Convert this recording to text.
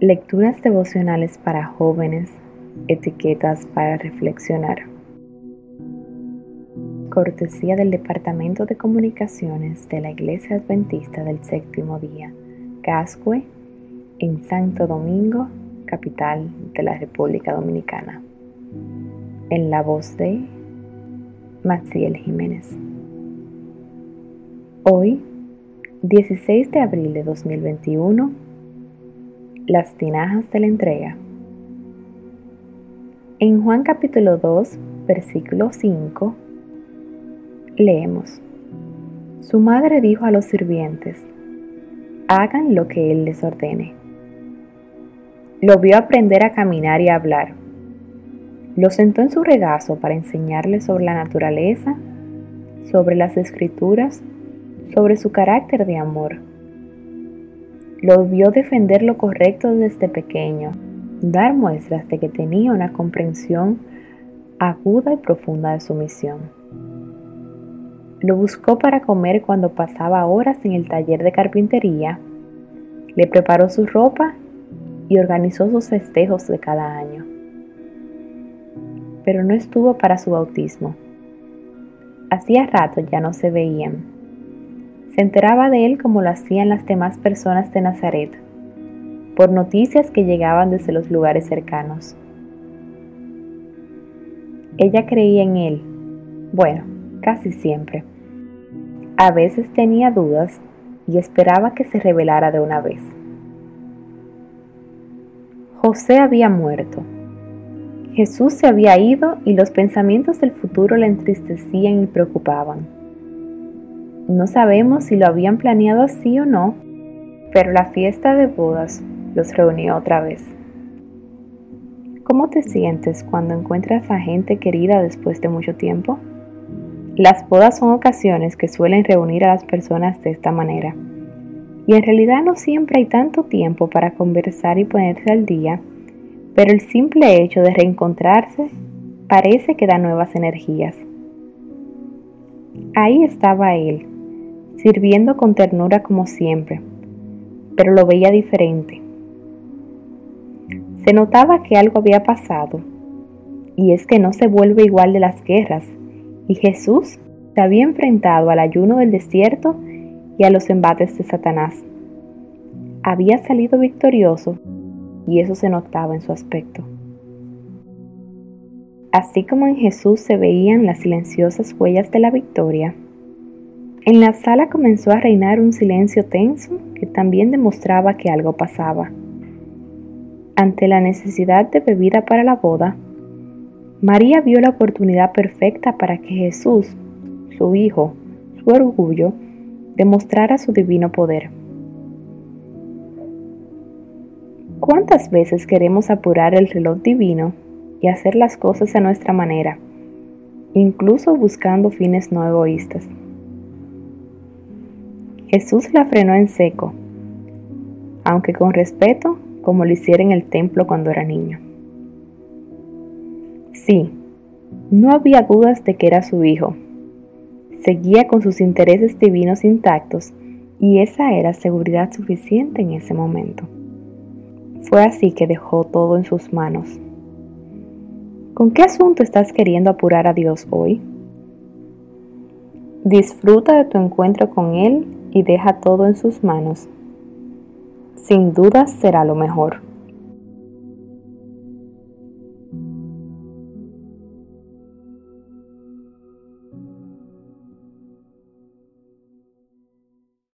Lecturas devocionales para jóvenes, etiquetas para reflexionar. Cortesía del Departamento de Comunicaciones de la Iglesia Adventista del Séptimo Día, Cascue, en Santo Domingo, capital de la República Dominicana. En la voz de Maciel Jiménez. Hoy, 16 de abril de 2021, las tinajas de la entrega. En Juan capítulo 2, versículo 5, leemos, Su madre dijo a los sirvientes, hagan lo que él les ordene. Lo vio aprender a caminar y a hablar. Lo sentó en su regazo para enseñarle sobre la naturaleza, sobre las escrituras, sobre su carácter de amor lo vio defender lo correcto desde pequeño, dar muestras de que tenía una comprensión aguda y profunda de su misión. Lo buscó para comer cuando pasaba horas en el taller de carpintería, le preparó su ropa y organizó sus festejos de cada año. Pero no estuvo para su bautismo. Hacía rato ya no se veían se enteraba de él como lo hacían las demás personas de Nazaret, por noticias que llegaban desde los lugares cercanos. Ella creía en él, bueno, casi siempre. A veces tenía dudas y esperaba que se revelara de una vez. José había muerto. Jesús se había ido y los pensamientos del futuro le entristecían y preocupaban. No sabemos si lo habían planeado así o no, pero la fiesta de bodas los reunió otra vez. ¿Cómo te sientes cuando encuentras a gente querida después de mucho tiempo? Las bodas son ocasiones que suelen reunir a las personas de esta manera. Y en realidad no siempre hay tanto tiempo para conversar y ponerse al día, pero el simple hecho de reencontrarse parece que da nuevas energías. Ahí estaba él, sirviendo con ternura como siempre, pero lo veía diferente. Se notaba que algo había pasado, y es que no se vuelve igual de las guerras, y Jesús se había enfrentado al ayuno del desierto y a los embates de Satanás. Había salido victorioso, y eso se notaba en su aspecto. Así como en Jesús se veían las silenciosas huellas de la victoria, en la sala comenzó a reinar un silencio tenso que también demostraba que algo pasaba. Ante la necesidad de bebida para la boda, María vio la oportunidad perfecta para que Jesús, su Hijo, su orgullo, demostrara su divino poder. ¿Cuántas veces queremos apurar el reloj divino y hacer las cosas a nuestra manera, incluso buscando fines no egoístas? Jesús la frenó en seco, aunque con respeto, como lo hiciera en el templo cuando era niño. Sí, no había dudas de que era su hijo. Seguía con sus intereses divinos intactos y esa era seguridad suficiente en ese momento. Fue así que dejó todo en sus manos. ¿Con qué asunto estás queriendo apurar a Dios hoy? Disfruta de tu encuentro con Él y deja todo en sus manos. Sin duda será lo mejor.